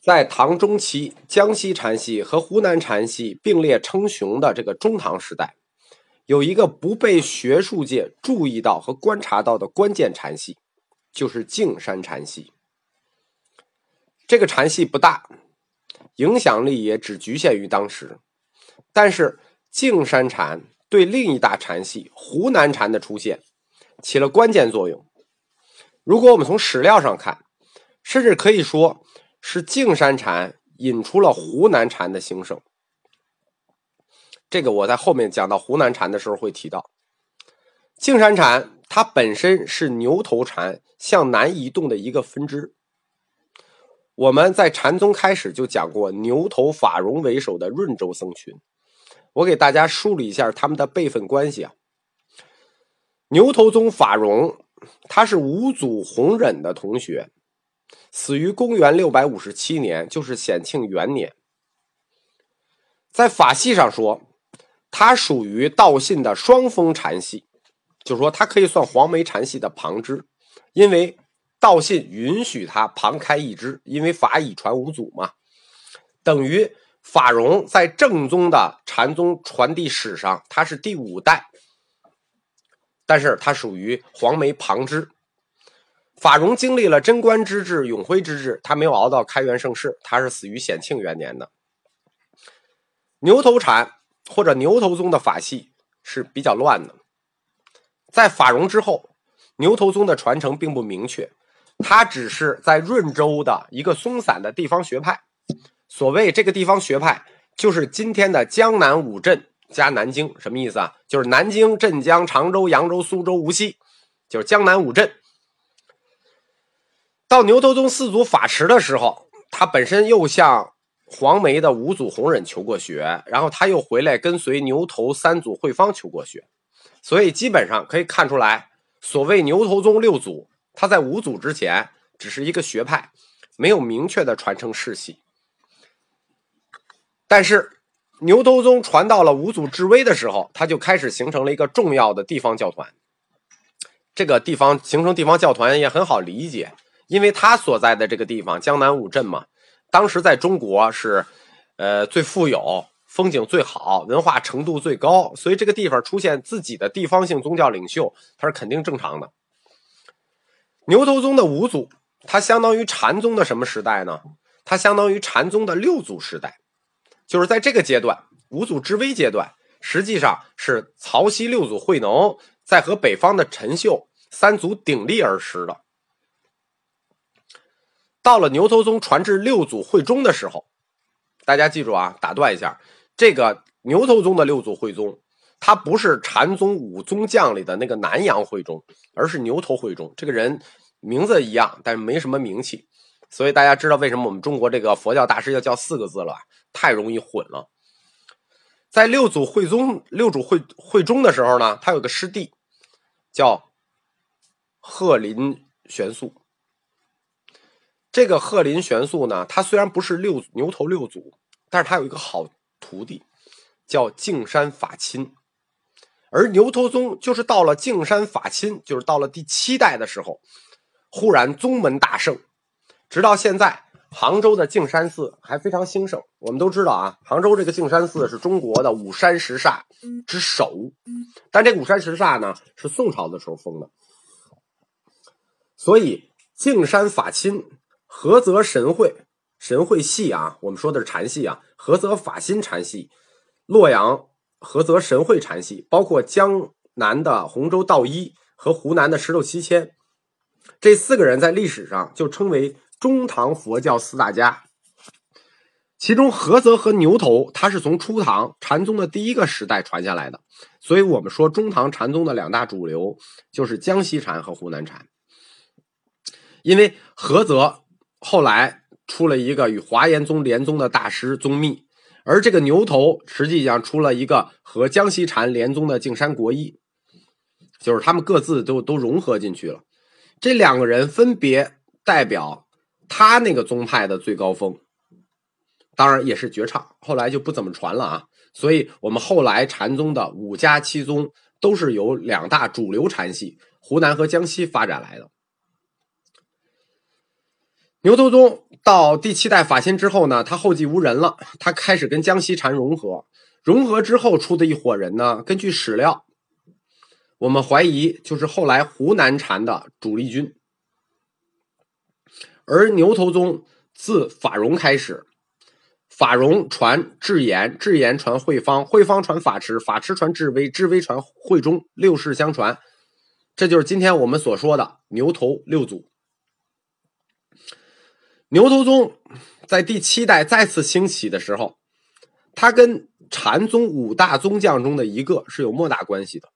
在唐中期，江西禅系和湖南禅系并列称雄的这个中唐时代，有一个不被学术界注意到和观察到的关键禅系，就是径山禅系。这个禅系不大，影响力也只局限于当时，但是径山禅对另一大禅系湖南禅的出现起了关键作用。如果我们从史料上看，甚至可以说。是径山禅引出了湖南禅的兴盛，这个我在后面讲到湖南禅的时候会提到。径山禅它本身是牛头禅向南移动的一个分支。我们在禅宗开始就讲过牛头法融为首的润州僧群，我给大家梳理一下他们的辈分关系啊。牛头宗法融，他是五祖弘忍的同学。死于公元六百五十七年，就是显庆元年。在法系上说，他属于道信的双峰禅系，就是说他可以算黄梅禅系的旁支，因为道信允许他旁开一支，因为法已传五祖嘛，等于法融在正宗的禅宗传递史上，他是第五代，但是他属于黄梅旁支。法融经历了贞观之治、永徽之治，他没有熬到开元盛世，他是死于显庆元年的。牛头禅或者牛头宗的法系是比较乱的，在法融之后，牛头宗的传承并不明确，它只是在润州的一个松散的地方学派。所谓这个地方学派，就是今天的江南五镇加南京，什么意思啊？就是南京、镇江、常州、扬州、苏州、无锡，就是江南五镇。到牛头宗四祖法持的时候，他本身又向黄梅的五祖弘忍求过学，然后他又回来跟随牛头三祖慧方求过学，所以基本上可以看出来，所谓牛头宗六祖，他在五祖之前只是一个学派，没有明确的传承世系。但是牛头宗传到了五祖至威的时候，他就开始形成了一个重要的地方教团。这个地方形成地方教团也很好理解。因为他所在的这个地方江南五镇嘛，当时在中国是，呃最富有、风景最好、文化程度最高，所以这个地方出现自己的地方性宗教领袖，它是肯定正常的。牛头宗的五祖，它相当于禅宗的什么时代呢？它相当于禅宗的六祖时代，就是在这个阶段，五祖之威阶段，实际上是曹溪六祖慧能在和北方的陈秀三祖鼎立而时的。到了牛头宗传至六祖慧宗的时候，大家记住啊，打断一下，这个牛头宗的六祖慧宗，他不是禅宗五宗将里的那个南阳慧宗，而是牛头慧中。这个人名字一样，但是没什么名气，所以大家知道为什么我们中国这个佛教大师要叫四个字了？太容易混了。在六祖慧宗、六祖慧慧宗的时候呢，他有个师弟叫鹤林玄素。这个鹤林玄素呢，他虽然不是六牛头六祖，但是他有一个好徒弟，叫净山法钦。而牛头宗就是到了净山法钦，就是到了第七代的时候，忽然宗门大盛，直到现在，杭州的净山寺还非常兴盛。我们都知道啊，杭州这个净山寺是中国的五山十刹之首，但这五山十刹呢，是宋朝的时候封的，所以净山法钦。菏泽神会，神会系啊，我们说的是禅系啊。菏泽法心禅系，洛阳菏泽神会禅系，包括江南的洪州道一和湖南的石头七千，这四个人在历史上就称为中唐佛教四大家。其中菏泽和牛头，它是从初唐禅宗的第一个时代传下来的，所以我们说中唐禅宗的两大主流就是江西禅和湖南禅，因为菏泽。后来出了一个与华严宗联宗的大师宗密，而这个牛头实际上出了一个和江西禅联宗的净山国一，就是他们各自都都融合进去了。这两个人分别代表他那个宗派的最高峰，当然也是绝唱。后来就不怎么传了啊。所以我们后来禅宗的五家七宗都是由两大主流禅系湖南和江西发展来的。牛头宗到第七代法钦之后呢，他后继无人了，他开始跟江西禅融合。融合之后出的一伙人呢，根据史料，我们怀疑就是后来湖南禅的主力军。而牛头宗自法融开始，法融传智严，智严传慧方，慧方传法持，法持传智微，智微传慧中，六世相传，这就是今天我们所说的牛头六祖。牛头宗在第七代再次兴起的时候，他跟禅宗五大宗将中的一个是有莫大关系的。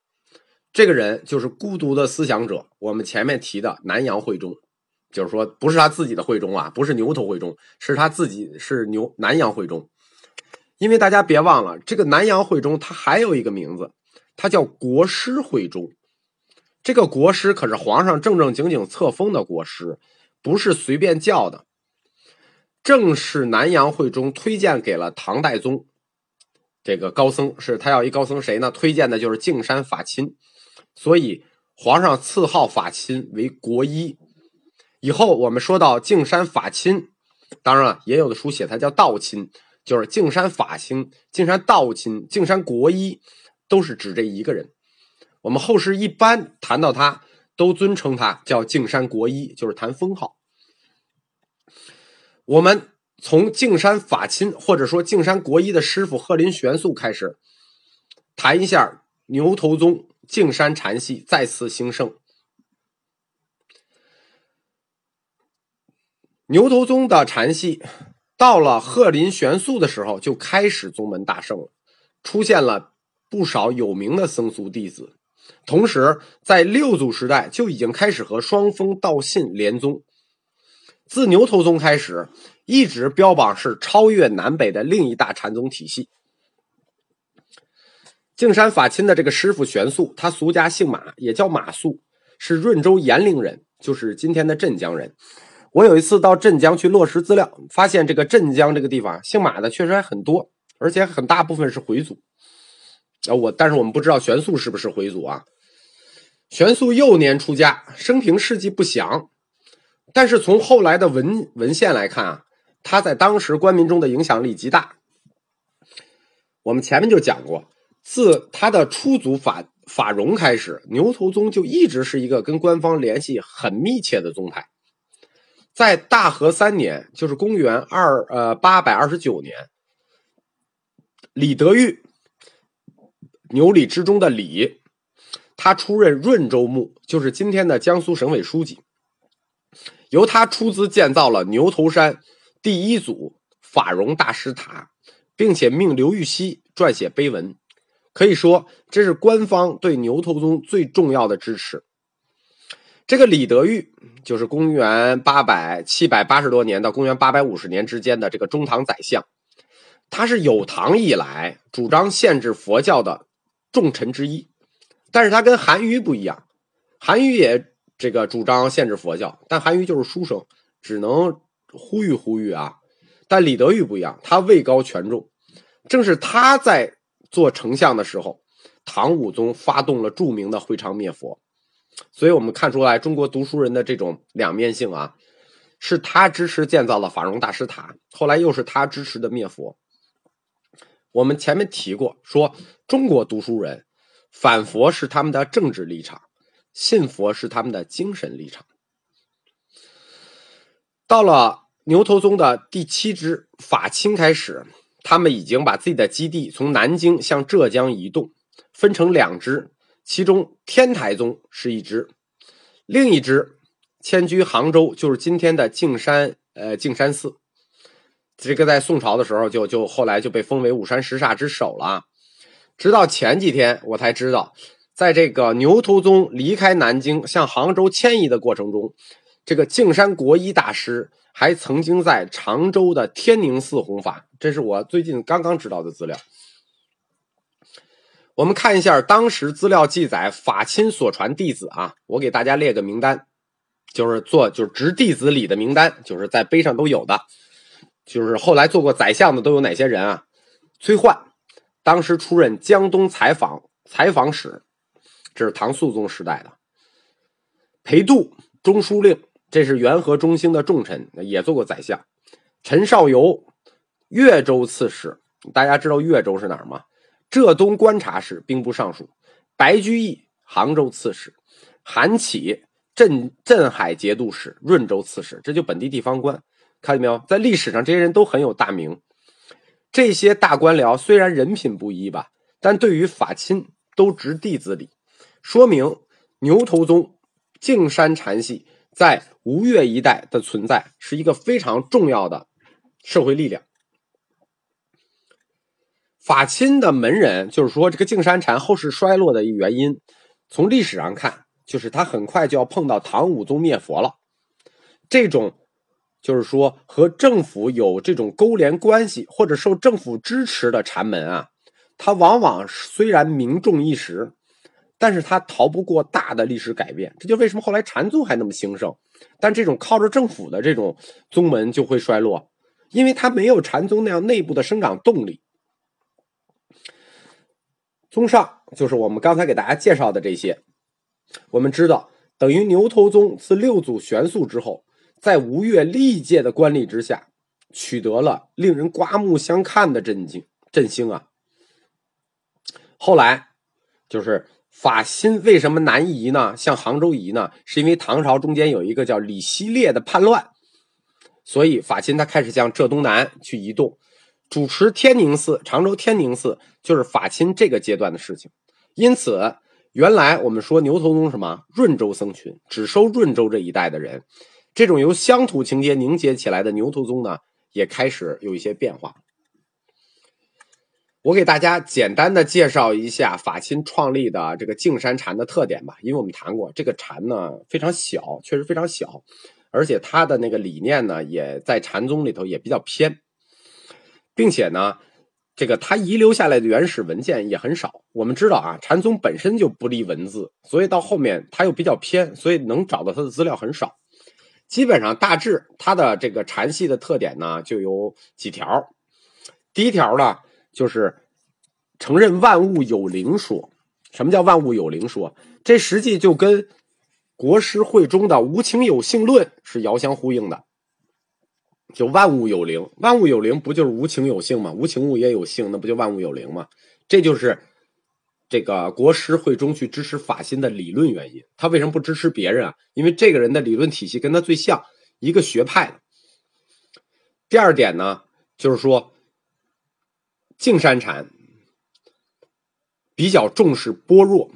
这个人就是孤独的思想者，我们前面提的南阳慧忠，就是说不是他自己的慧忠啊，不是牛头慧忠，是他自己是牛南阳慧忠。因为大家别忘了，这个南阳慧忠他还有一个名字，他叫国师慧忠。这个国师可是皇上正正经经册封的国师，不是随便叫的。正是南阳会中推荐给了唐代宗，这个高僧是他要一高僧谁呢？推荐的就是径山法钦，所以皇上赐号法钦为国医。以后我们说到径山法钦，当然了，也有的书写他叫道钦，就是径山法钦、径山道钦、径山国医，都是指这一个人。我们后世一般谈到他，都尊称他叫径山国医，就是谈封号。我们从径山法钦或者说径山国医的师傅鹤林玄素开始谈一下牛头宗径山禅系再次兴盛。牛头宗的禅系到了鹤林玄素的时候就开始宗门大盛了，出现了不少有名的僧俗弟子，同时在六祖时代就已经开始和双峰道信联宗。自牛头宗开始，一直标榜是超越南北的另一大禅宗体系。径山法钦的这个师傅玄素，他俗家姓马，也叫马素，是润州延陵人，就是今天的镇江人。我有一次到镇江去落实资料，发现这个镇江这个地方姓马的确实还很多，而且很大部分是回族。啊，我但是我们不知道玄素是不是回族啊？玄素幼年出家，生平事迹不详。但是从后来的文文献来看啊，他在当时官民中的影响力极大。我们前面就讲过，自他的出祖法法融开始，牛头宗就一直是一个跟官方联系很密切的宗派。在大和三年，就是公元二呃八百二十九年，李德裕，牛李之中的李，他出任润州牧，就是今天的江苏省委书记。由他出资建造了牛头山第一组法融大师塔，并且命刘禹锡撰写碑文，可以说这是官方对牛头宗最重要的支持。这个李德裕就是公元八百七百八十多年到公元八百五十年之间的这个中唐宰相，他是有唐以来主张限制佛教的重臣之一，但是他跟韩愈不一样，韩愈也。这个主张限制佛教，但韩愈就是书生，只能呼吁呼吁啊。但李德裕不一样，他位高权重，正是他在做丞相的时候，唐武宗发动了著名的会昌灭佛。所以我们看出来，中国读书人的这种两面性啊，是他支持建造了法融大师塔，后来又是他支持的灭佛。我们前面提过，说中国读书人反佛是他们的政治立场。信佛是他们的精神立场。到了牛头宗的第七支法清开始，他们已经把自己的基地从南京向浙江移动，分成两支，其中天台宗是一支，另一支迁居杭州，就是今天的径山呃径山寺。这个在宋朝的时候就就后来就被封为五山十煞之首了，直到前几天我才知道。在这个牛头宗离开南京向杭州迁移的过程中，这个径山国医大师还曾经在常州的天宁寺弘法。这是我最近刚刚知道的资料。我们看一下当时资料记载法亲所传弟子啊，我给大家列个名单，就是做就是执弟子礼的名单，就是在碑上都有的，就是后来做过宰相的都有哪些人啊？崔焕，当时出任江东采访采访使。这是唐肃宗时代的裴度中书令，这是元和中兴的重臣，也做过宰相。陈少游，越州刺史。大家知道越州是哪儿吗？浙东观察使、兵部尚书。白居易，杭州刺史。韩启，镇镇海节度使、润州刺史。这就本地地方官，看见没有？在历史上，这些人都很有大名。这些大官僚虽然人品不一吧，但对于法亲都执弟子礼，说明牛头宗径山禅系在吴越一带的存在是一个非常重要的社会力量。法亲的门人，就是说这个径山禅后世衰落的一原因，从历史上看，就是他很快就要碰到唐武宗灭佛了。这种就是说和政府有这种勾连关系或者受政府支持的禅门啊，它往往虽然名重一时，但是它逃不过大的历史改变。这就为什么后来禅宗还那么兴盛，但这种靠着政府的这种宗门就会衰落，因为它没有禅宗那样内部的生长动力。综上，就是我们刚才给大家介绍的这些。我们知道，等于牛头宗自六祖玄素之后，在吴越历届的官吏之下，取得了令人刮目相看的振兴振兴啊。后来，就是法心为什么南移呢？向杭州移呢？是因为唐朝中间有一个叫李希烈的叛乱，所以法亲他开始向浙东南去移动。主持天宁寺，常州天宁寺就是法亲这个阶段的事情。因此，原来我们说牛头宗什么润州僧群，只收润州这一带的人。这种由乡土情节凝结起来的牛头宗呢，也开始有一些变化。我给大家简单的介绍一下法亲创立的这个净山禅的特点吧，因为我们谈过这个禅呢非常小，确实非常小，而且它的那个理念呢也在禅宗里头也比较偏。并且呢，这个他遗留下来的原始文件也很少。我们知道啊，禅宗本身就不立文字，所以到后面他又比较偏，所以能找到他的资料很少。基本上大致他的这个禅系的特点呢，就有几条。第一条呢，就是承认万物有灵说。什么叫万物有灵说？这实际就跟国师会中的无情有性论是遥相呼应的。就万物有灵，万物有灵不就是无情有性吗？无情物也有性，那不就万物有灵吗？这就是这个国师会中去支持法心的理论原因。他为什么不支持别人啊？因为这个人的理论体系跟他最像，一个学派。第二点呢，就是说净山禅比较重视般若，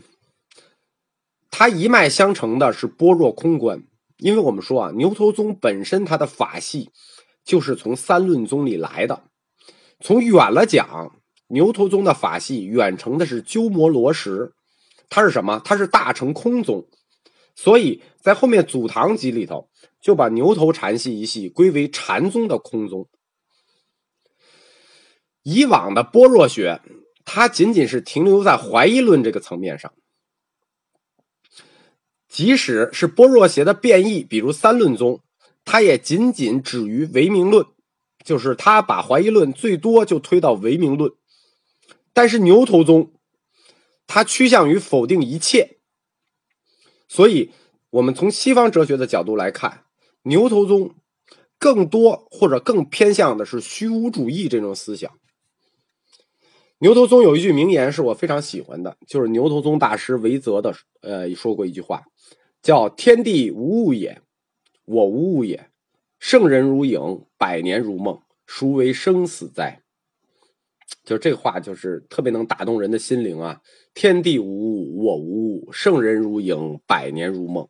他一脉相承的是般若空观。因为我们说啊，牛头宗本身它的法系。就是从三论宗里来的。从远了讲，牛头宗的法系远承的是鸠摩罗什，他是什么？他是大乘空宗。所以在后面祖堂集里头，就把牛头禅系一系归为禅宗的空宗。以往的般若学，它仅仅是停留在怀疑论这个层面上。即使是般若学的变异，比如三论宗。它也仅仅止于唯名论，就是他把怀疑论最多就推到唯名论，但是牛头宗，它趋向于否定一切，所以我们从西方哲学的角度来看，牛头宗更多或者更偏向的是虚无主义这种思想。牛头宗有一句名言是我非常喜欢的，就是牛头宗大师维泽的呃说过一句话，叫“天地无物也”。我无物也，圣人如影，百年如梦，孰为生死哉？就这话，就是特别能打动人的心灵啊！天地无物，我无物，圣人如影，百年如梦，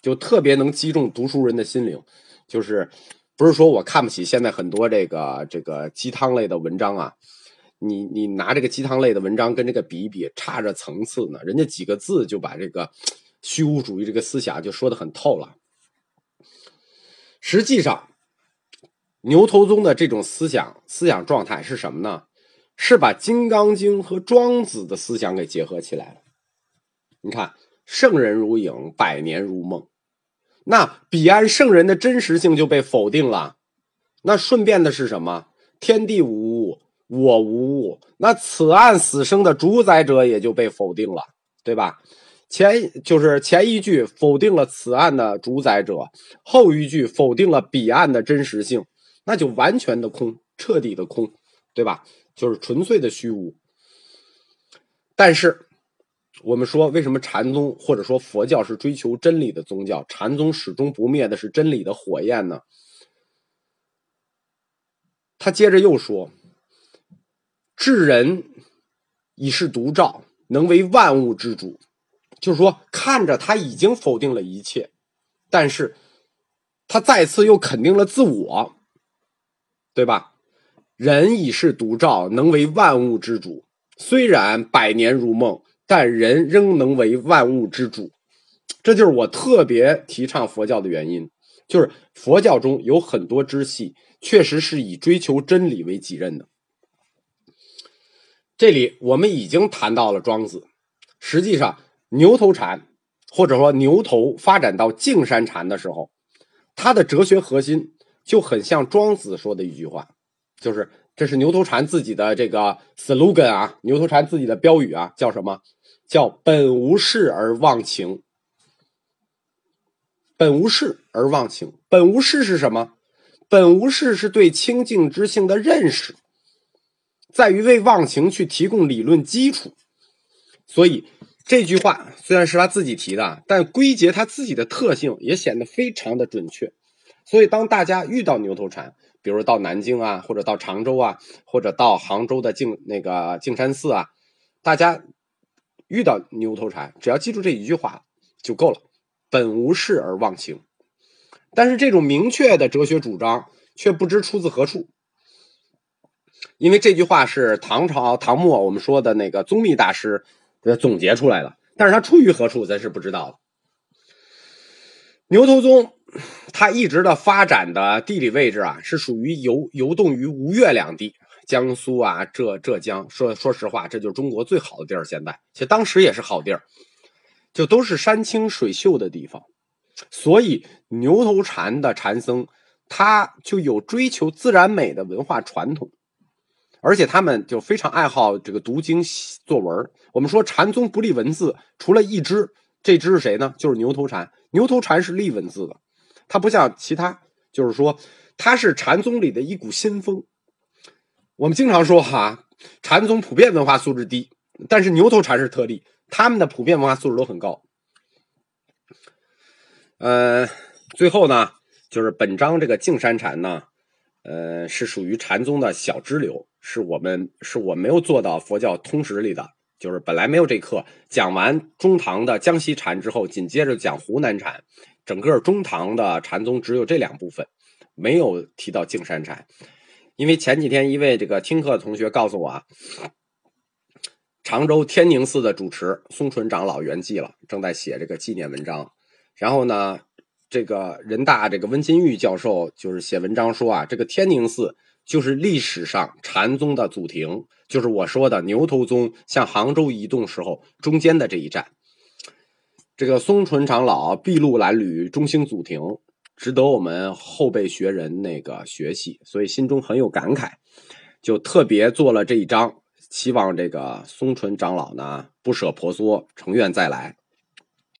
就特别能击中读书人的心灵。就是不是说我看不起现在很多这个这个鸡汤类的文章啊？你你拿这个鸡汤类的文章跟这个比一比，差着层次呢。人家几个字就把这个虚无主义这个思想就说的很透了。实际上，牛头宗的这种思想思想状态是什么呢？是把《金刚经》和庄子的思想给结合起来了。你看，圣人如影，百年如梦，那彼岸圣人的真实性就被否定了。那顺便的是什么？天地无物，我无物，那此案死生的主宰者也就被否定了，对吧？前就是前一句否定了此案的主宰者，后一句否定了彼岸的真实性，那就完全的空，彻底的空，对吧？就是纯粹的虚无。但是，我们说为什么禅宗或者说佛教是追求真理的宗教？禅宗始终不灭的是真理的火焰呢？他接着又说：“智人已是独照，能为万物之主。”就是说，看着他已经否定了一切，但是，他再次又肯定了自我，对吧？人已是独照，能为万物之主。虽然百年如梦，但人仍能为万物之主。这就是我特别提倡佛教的原因。就是佛教中有很多支系，确实是以追求真理为己任的。这里我们已经谈到了庄子，实际上。牛头禅，或者说牛头发展到径山禅的时候，它的哲学核心就很像庄子说的一句话，就是这是牛头禅自己的这个 slogan 啊，牛头禅自己的标语啊，叫什么？叫本无事而忘情。本无事而忘情，本无事是什么？本无事是对清净之性的认识，在于为忘情去提供理论基础，所以。这句话虽然是他自己提的，但归结他自己的特性也显得非常的准确。所以，当大家遇到牛头禅，比如到南京啊，或者到常州啊，或者到杭州的净那个净山寺啊，大家遇到牛头禅，只要记住这一句话就够了：本无事而忘情。但是，这种明确的哲学主张却不知出自何处，因为这句话是唐朝唐末我们说的那个宗密大师。总结出来的，但是他出于何处，咱是不知道的。牛头宗，它一直的发展的地理位置啊，是属于游游动于吴越两地，江苏啊，浙浙江。说说实话，这就是中国最好的地儿。现在，其实当时也是好地儿，就都是山清水秀的地方。所以，牛头禅的禅僧，他就有追求自然美的文化传统。而且他们就非常爱好这个读经作文。我们说禅宗不立文字，除了一支，这支是谁呢？就是牛头禅。牛头禅是立文字的，它不像其他，就是说它是禅宗里的一股新风。我们经常说哈，禅宗普遍文化素质低，但是牛头禅是特例，他们的普遍文化素质都很高。呃，最后呢，就是本章这个净山禅呢，呃，是属于禅宗的小支流。是我们是我没有做到佛教通识里的，就是本来没有这课。讲完中唐的江西禅之后，紧接着讲湖南禅，整个中唐的禅宗只有这两部分，没有提到净山禅。因为前几天一位这个听课的同学告诉我啊，常州天宁寺的主持松纯长老圆寂了，正在写这个纪念文章。然后呢，这个人大这个温金玉教授就是写文章说啊，这个天宁寺。就是历史上禅宗的祖庭，就是我说的牛头宗向杭州移动时候中间的这一站。这个松纯长老筚路蓝缕，中兴祖庭，值得我们后辈学人那个学习，所以心中很有感慨，就特别做了这一章，希望这个松纯长老呢不舍婆娑，成愿再来。